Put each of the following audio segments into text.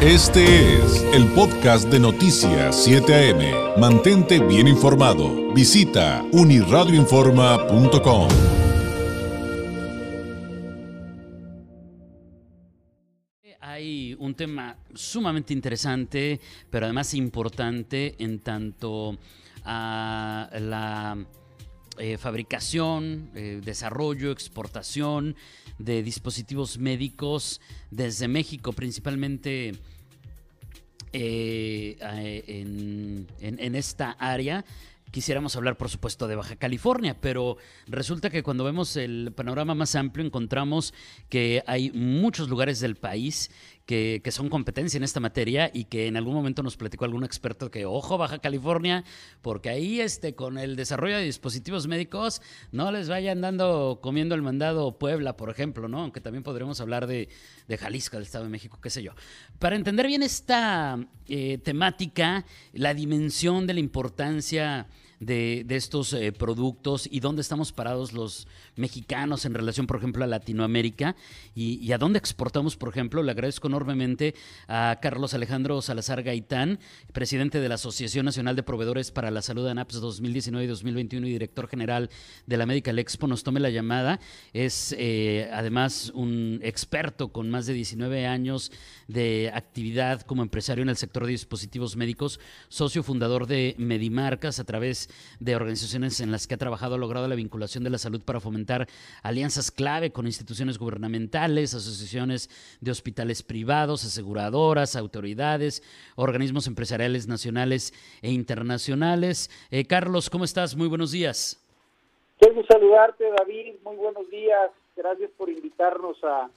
Este es el podcast de Noticias 7 AM. Mantente bien informado. Visita uniradioinforma.com. Hay un tema sumamente interesante, pero además importante en tanto a la eh, fabricación, eh, desarrollo, exportación de dispositivos médicos desde México, principalmente eh, en, en esta área. Quisiéramos hablar, por supuesto, de Baja California, pero resulta que cuando vemos el panorama más amplio encontramos que hay muchos lugares del país que, son competencia en esta materia y que en algún momento nos platicó algún experto que, ojo, Baja California, porque ahí este, con el desarrollo de dispositivos médicos no les vayan dando comiendo el mandado Puebla, por ejemplo, ¿no? Aunque también podríamos hablar de, Jalisco, del Estado de México, qué sé yo. Para entender bien esta eh, temática, la dimensión de la importancia de, estos eh, productos y dónde estamos parados los mexicanos en relación, por ejemplo, a Latinoamérica y, a dónde exportamos, por ejemplo. Le agradezco enormemente a Carlos Alejandro Salazar Gaitán, presidente de la Asociación Nacional de Proveedores para la Salud ANAPS 2019 y 2021 y director general de la Medical Expo. Nos tome la llamada. Es eh, además un experto con más de 19 años de actividad como empresario en el sector de dispositivos médicos, socio fundador de Medimarcas a través de organizaciones en las que ha trabajado ha logrado la vinculación de la salud para fomentar alianzas clave con instituciones gubernamentales, asociaciones de hospitales privados, aseguradoras, autoridades, organismos empresariales nacionales e internacionales. Eh, Carlos, ¿cómo estás? Muy buenos días. Quiero saludarte, David. Muy buenos días. Gracias por invitarnos a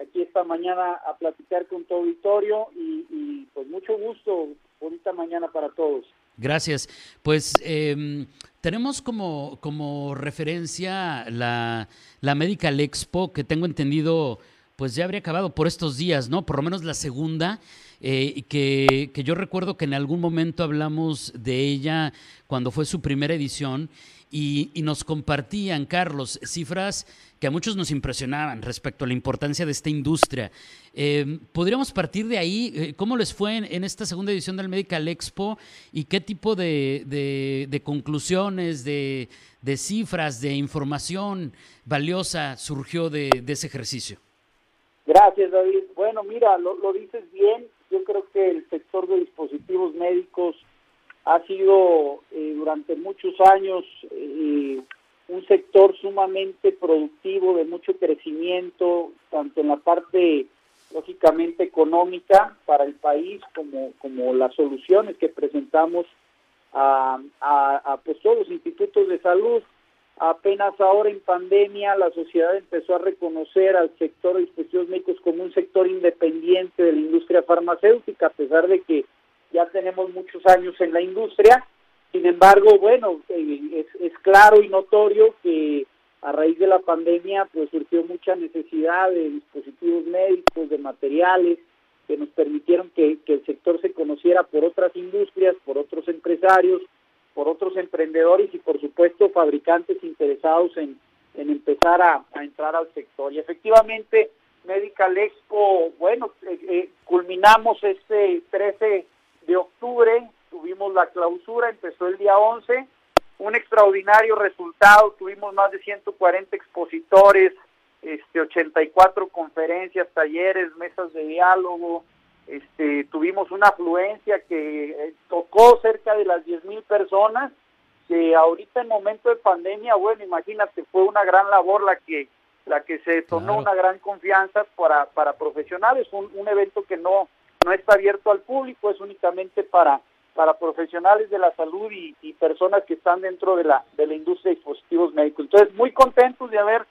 aquí esta mañana a platicar con tu auditorio y, y pues mucho gusto. Bonita mañana para todos. Gracias. Pues em, tenemos como, como referencia la, la Medical Expo, que tengo entendido, pues ya habría acabado por estos días, ¿no? Por lo menos la segunda. Eh, que, que, yo recuerdo que en algún momento hablamos de ella cuando fue su primera edición y, nos compartían, Carlos, cifras que a muchos nos impresionaban respecto a la importancia de esta industria. Eh, ¿Podríamos partir de ahí? Eh, ¿Cómo les fue en, esta segunda edición del Medical Expo y qué tipo de, conclusiones, de, cifras, de información valiosa surgió de, ese ejercicio? Gracias, David. Bueno, mira, lo, lo dices bien. Yo creo que el sector de dispositivos médicos ha sido eh, durante muchos años eh, un sector sumamente productivo, de mucho crecimiento, tanto en la parte lógicamente económica para el país como, como las soluciones que presentamos a, pues, todos los institutos de salud. Apenas ahora en pandemia la sociedad empezó a reconocer al sector de dispositivos médicos como un sector independiente de la industria farmacéutica, a pesar de que ya tenemos muchos años en la industria. Sin embargo, bueno, eh, es, claro y notorio que a raíz de la pandemia pues surgió mucha necesidad de dispositivos médicos, de materiales que nos permitieron que, el sector se conociera por otras industrias, por otros empresarios, por otros emprendedores y por supuesto fabricantes interesados en, empezar a, entrar al sector. Y efectivamente, Medical Expo, bueno, eh, eh, culminamos este 13 de octubre, tuvimos la clausura, empezó el día 11, un extraordinario resultado, tuvimos más de 140 expositores, este 84 conferencias, talleres, mesas de diálogo, este tuvimos una afluencia que eh, tocó cerca de las 10 mil personas, que ahorita en momento de pandemia, bueno, imagínate, fue una gran labor la que la que se detonó una gran confianza para, para profesionales, un, un evento que no no está abierto al público, es únicamente para, para profesionales de la salud y, personas que están dentro de la, de la industria de dispositivos médicos. Entonces, muy contentos de haber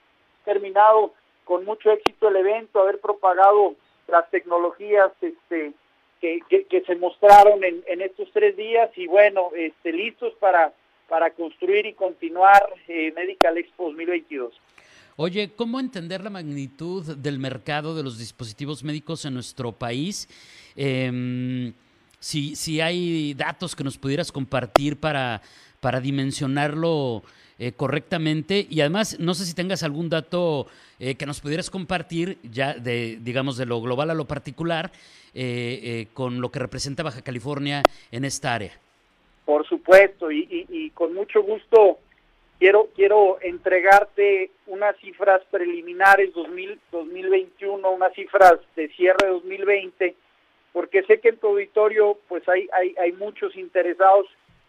terminado con mucho éxito el evento, haber propagado las tecnologías este, que, que, se mostraron en, en, estos tres días y bueno, este, listos para, para construir y continuar eh, Medical Expo 2022. Oye, ¿cómo entender la magnitud del mercado de los dispositivos médicos en nuestro país? Em, si, si hay datos que nos pudieras compartir para, para dimensionarlo eh, correctamente? Y además, no sé si tengas algún dato eh, que nos pudieras compartir ya de, digamos, de lo global a lo particular eh, con lo que representa Baja California en esta área. Por supuesto, y, con mucho gusto quiero quiero entregarte unas cifras preliminares 2000, 2021, unas cifras de cierre 2020, porque sé que en tu auditorio pues hay, hay, hay muchos interesados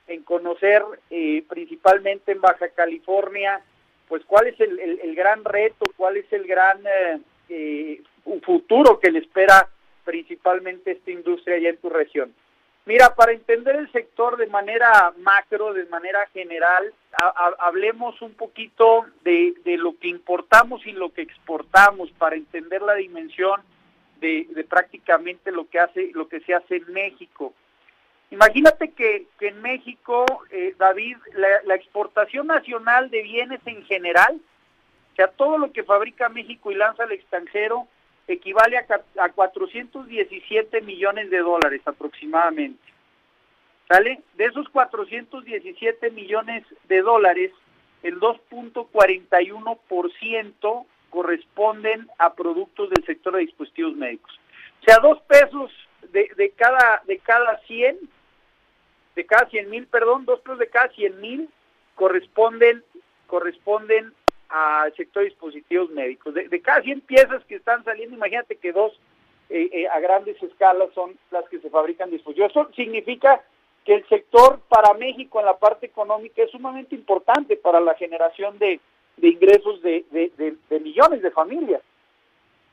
en conocer eh, principalmente en Baja California, pues cuál es el, el, gran reto, cuál es el gran eh, eh, futuro que le espera principalmente esta industria allá en tu región. Mira, para entender el sector de manera macro, de manera general, hablemos un poquito de, de, lo que importamos y lo que exportamos para entender la dimensión de, prácticamente lo que hace, lo que se hace en México. Imagínate que, en México, eh, David, la, exportación nacional de bienes en general, o sea, todo lo que fabrica México y lanza al extranjero, equivale a, a 417 millones de dólares aproximadamente. ¿Sale? De esos 417 millones de dólares, el 2.41% corresponden a productos del sector de dispositivos médicos. O sea, dos pesos de, de cada de cada 100 de cada 100 mil, perdón, dos pesos de cada 100 mil corresponden, corresponden al sector de dispositivos médicos. De, cada 100 piezas que están saliendo, imagínate que dos eh, eh, a grandes escalas son las que se fabrican dispositivos. Eso significa que el sector para México en la parte económica es sumamente importante para la generación de, ingresos de, de, millones de familias.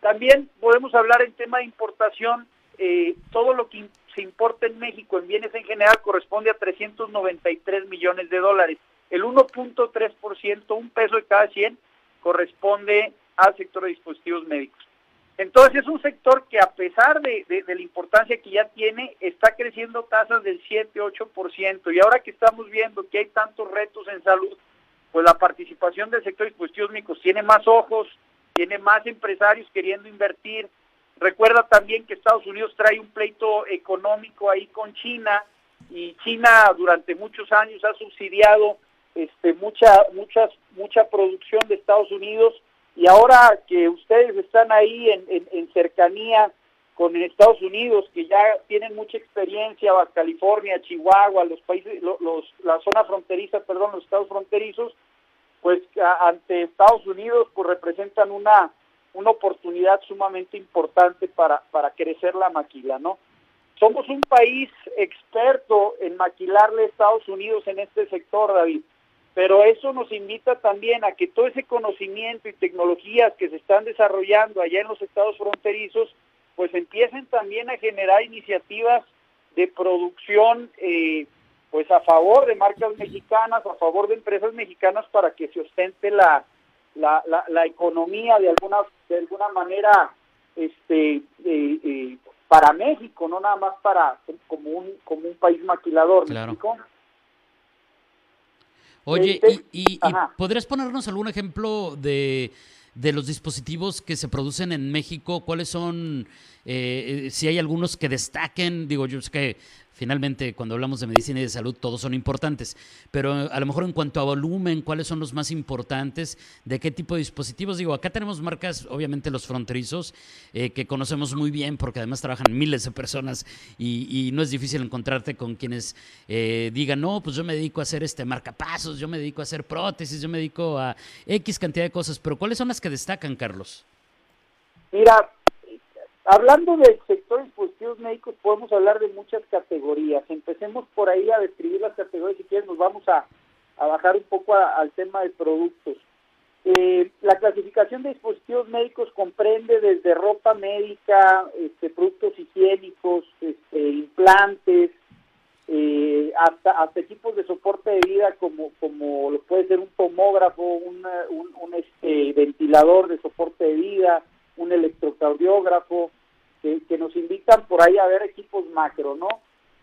También podemos hablar en tema de importación, eh, todo lo que se importa en México en bienes en general corresponde a 393 millones de dólares. El 1.3%, un peso de cada 100, corresponde al sector de dispositivos médicos. Entonces es un sector que a pesar de, la importancia que ya tiene, está creciendo tasas del 7-8%. Y ahora que estamos viendo que hay tantos retos en salud, pues la participación del sector de dispositivos tiene más ojos, tiene más empresarios queriendo invertir, Recuerda también que Estados Unidos trae un pleito económico ahí con China y China durante muchos años ha subsidiado este mucha muchas mucha producción de Estados Unidos y ahora que ustedes están ahí en, en, cercanía con Estados Unidos que ya tienen mucha experiencia California Chihuahua los países los, la zona fronteriza perdón los estados fronterizos pues ante Estados Unidos pues representan una una oportunidad sumamente importante para, para crecer la maquila, ¿no? Somos un país experto en maquilarle a Estados Unidos en este sector, David, pero eso nos invita también a que todo ese conocimiento y tecnologías que se están desarrollando allá en los estados fronterizos, pues empiecen también a generar iniciativas de producción, eh, pues a favor de marcas mexicanas, a favor de empresas mexicanas para que se ostente la, la, la, economía de alguna de alguna manera este para México no nada más para como un como un país maquilador claro. Oye, este, y, y, podrías ponernos algún ejemplo de, de los dispositivos que se producen en México? ¿Cuáles son, eh, eh, si hay algunos que destaquen? Digo, yo sé que Finalmente, cuando hablamos de medicina y de salud, todos son importantes, pero a lo mejor en cuanto a volumen, ¿cuáles son los más importantes? ¿De qué tipo de dispositivos? Digo, acá tenemos marcas, obviamente los fronterizos, eh, que conocemos muy bien porque además trabajan miles de personas y, no es difícil encontrarte con quienes eh, digan, no, pues yo me dedico a hacer este marcapasos, yo me dedico a hacer prótesis, yo me dedico a X cantidad de cosas, pero ¿cuáles son las que destacan, Carlos? Mira, Hablando del sector dispositivos médicos, podemos hablar de muchas categorías. Empecemos por ahí a describir las categorías. Si quieres, nos vamos a, bajar un poco al tema de productos. Eh, la clasificación de dispositivos médicos comprende desde ropa médica, este, productos higiénicos, este, implantes, eh, hasta, hasta equipos de soporte de vida como, como lo puede ser un tomógrafo, un, un este, ventilador de soporte de vida, un electrocardiógrafo, que, nos invitan por ahí a ver equipos macro, ¿no?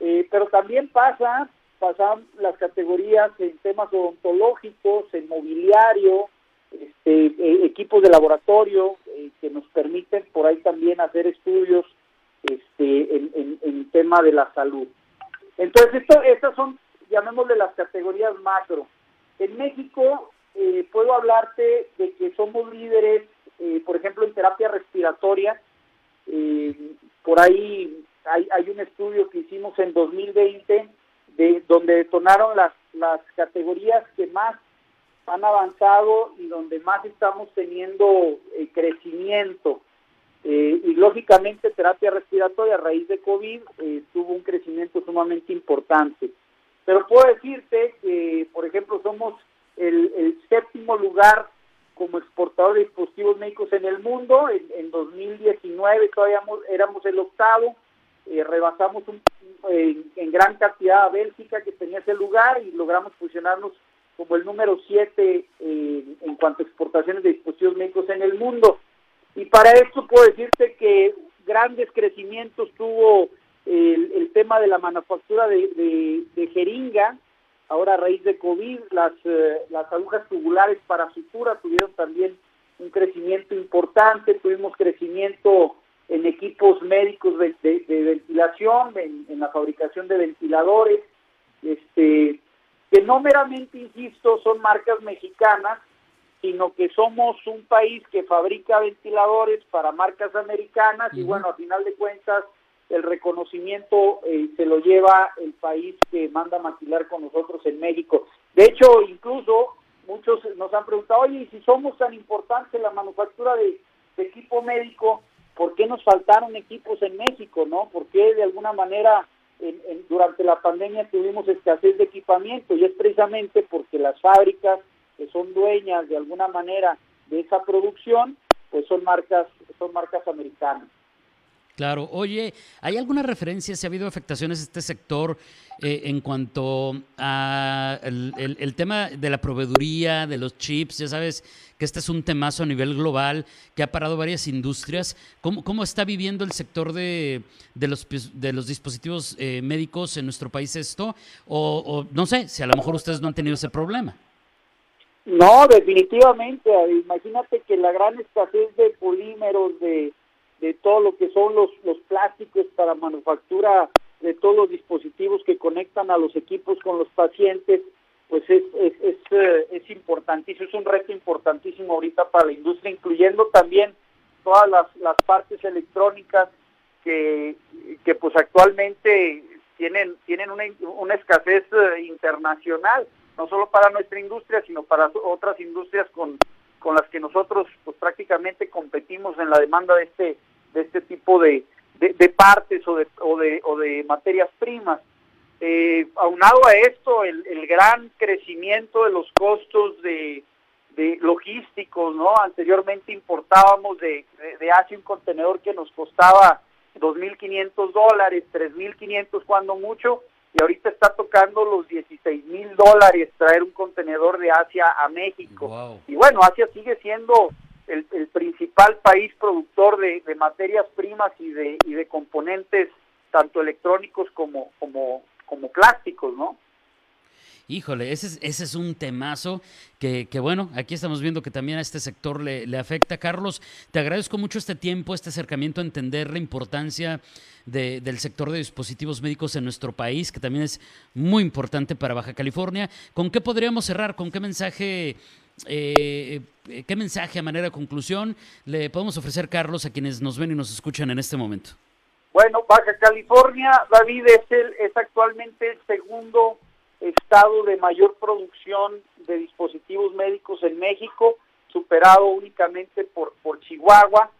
Eh, pero también pasa, pasan las categorías en temas odontológicos, en mobiliario, este, eh, equipos de laboratorio eh, que nos permiten por ahí también hacer estudios este, en, en, tema de la salud. Entonces, esto, estas son llamémosle las categorías macro. En México eh, puedo hablarte de que somos líderes, eh, por ejemplo, en terapia respiratoria. Por ahí hay, hay un estudio que hicimos en 2020 de donde detonaron las, las categorías que más han avanzado y donde más estamos teniendo eh, crecimiento. Eh, y lógicamente terapia respiratoria a raíz de COVID eh, tuvo un crecimiento sumamente importante. Pero puedo decirte que, por ejemplo, somos el séptimo lugar como exportador de dispositivos médicos en el mundo. En, en 2019 todavía éramos el octavo. rebasamos un, en gran cantidad a Bélgica que tenía ese lugar y logramos fusionarnos como el número 7 eh, en cuanto a exportaciones de dispositivos médicos en el mundo. Y para esto puedo decirte que grandes crecimientos tuvo el, tema de la manufactura de, jeringa, ahora a raíz de COVID, las, eh, las agujas tubulares para sutura tuvieron también un crecimiento importante, tuvimos crecimiento en equipos médicos de, ventilación, en, en, la fabricación de ventiladores, este que no meramente, insisto, son marcas mexicanas, sino que somos un país que fabrica ventiladores para marcas americanas y bueno, a final de cuentas el reconocimiento eh, se lo lleva el país que manda maquilar con nosotros en México. De hecho, incluso muchos nos han preguntado, oye, y si somos tan importantes en la manufactura de, equipo médico, ¿por qué nos faltaron equipos en México, no? ¿Por qué de alguna manera durante la pandemia tuvimos escasez de equipamiento y es precisamente porque las fábricas que son dueñas de alguna manera de esa producción, pues son marcas, son marcas americanas. Claro, oye, ¿hay alguna referencia si ha habido afectaciones a este sector eh, en cuanto a el, tema de la proveeduría, de los chips? Ya sabes que este es un temazo a nivel global que ha parado varias industrias. ¿Cómo, cómo está viviendo el sector de, de, los, de los dispositivos eh, médicos en nuestro país esto? O, no sé, si a lo mejor ustedes no han tenido ese problema. No, definitivamente. Imagínate que la gran escasez de polímeros, de de todo lo que son los, los plásticos para manufactura de todos los dispositivos que conectan a los equipos con los pacientes, pues es, es, es, eh, es importantísimo, es un reto importantísimo ahorita para la industria, incluyendo también todas las, las partes electrónicas que, que pues actualmente tienen, tienen una, una escasez eh, internacional, no solo para nuestra industria, sino para otras industrias con, con las que nosotros pues prácticamente competimos en la demanda de este de este tipo de, de, partes o de, o de, o de materias primas. Eh, aunado a esto, el, el, gran crecimiento de los costos de, de logísticos, ¿no? Anteriormente importábamos de, de, Asia un contenedor que nos costaba 2.500 dólares, 3.500 cuando mucho, y ahorita está tocando los 16.000 dólares traer un contenedor de Asia a México. Y bueno, Asia sigue siendo el, principal país productor de, materias primas y de, y de componentes tanto electrónicos como, como, como plásticos, ¿no? Híjole, ese es, ese es un temazo que, que, bueno, aquí estamos viendo que también a este sector le, le, afecta. Carlos, te agradezco mucho este tiempo, este acercamiento a entender la importancia de, del sector de dispositivos médicos en nuestro país, que también es muy importante para Baja California. ¿Con qué podríamos cerrar? ¿Con qué mensaje eh, ¿qué mensaje a manera de conclusión le podemos ofrecer, Carlos, a quienes nos ven y nos escuchan en este momento? Bueno, Baja California, David, es, el, es actualmente el segundo estado de mayor producción de dispositivos médicos en México, superado únicamente por, por Chihuahua.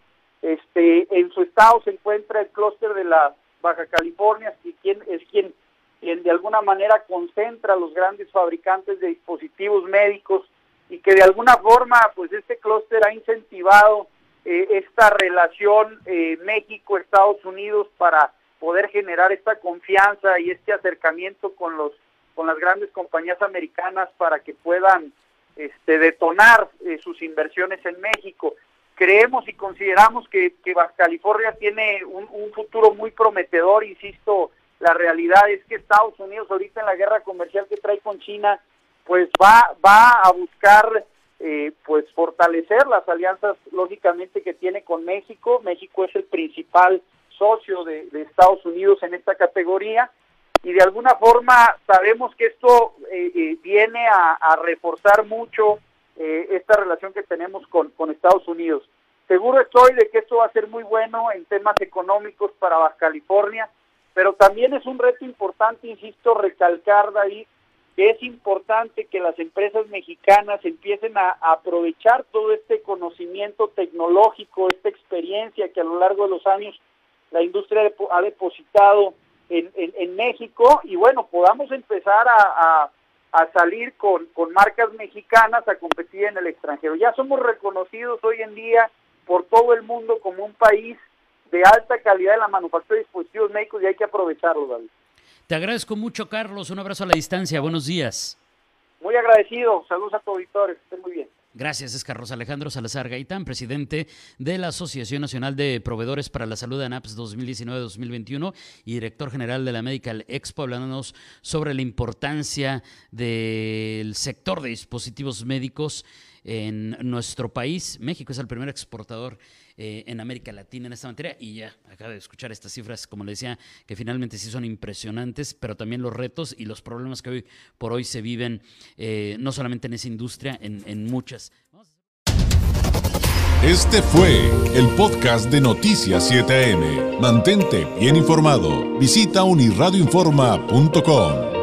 Este, en su estado se encuentra el clúster de la Baja California, que quien, es quien, quien de alguna manera concentra a los grandes fabricantes de dispositivos médicos y que de alguna forma pues este clúster ha incentivado eh, esta relación eh, México-Estados Unidos para poder generar esta confianza y este acercamiento con los con las grandes compañías americanas para que puedan este, detonar eh, sus inversiones en México. Creemos y consideramos que, que Baja California tiene un, futuro muy prometedor, insisto, la realidad es que Estados Unidos ahorita en la guerra comercial que trae con China pues va, va a buscar eh, pues fortalecer las alianzas lógicamente que tiene con México. México es el principal socio de, Estados Unidos en esta categoría y de alguna forma sabemos que esto eh, eh, viene a, reforzar mucho eh, esta relación que tenemos con, Estados Unidos. Seguro estoy de que esto va a ser muy bueno en temas económicos para Baja California, pero también es un reto importante, insisto, recalcar, David, que es importante que las empresas mexicanas empiecen a, aprovechar todo este conocimiento tecnológico, esta experiencia que a lo largo de los años la industria ha depositado en, en, México y bueno, podamos empezar a, a, salir con, con marcas mexicanas a competir en el extranjero. Ya somos reconocidos hoy en día por todo el mundo como un país de alta calidad en la manufactura de dispositivos médicos y hay que aprovecharlo, David. Te agradezco mucho, Carlos. Un abrazo a la distancia. Buenos días. Muy agradecido. Saludos a tu auditores. Estén muy bien. Gracias, es Carlos Alejandro Salazar Gaitán, presidente de la Asociación Nacional de Proveedores para la Salud ANAPS 2019-2021 y director general de la Medical Expo, hablándonos sobre la importancia del sector de dispositivos médicos en nuestro país. México es el primer exportador eh, en América Latina en esta materia y ya acaba de escuchar estas cifras, como le decía, que finalmente sí son impresionantes, pero también los retos y los problemas que hoy por hoy se viven, eh, no solamente en esa industria, en, en muchas. Este fue el podcast de Noticias 7am. Mantente bien informado. Visita unirradioinforma.com.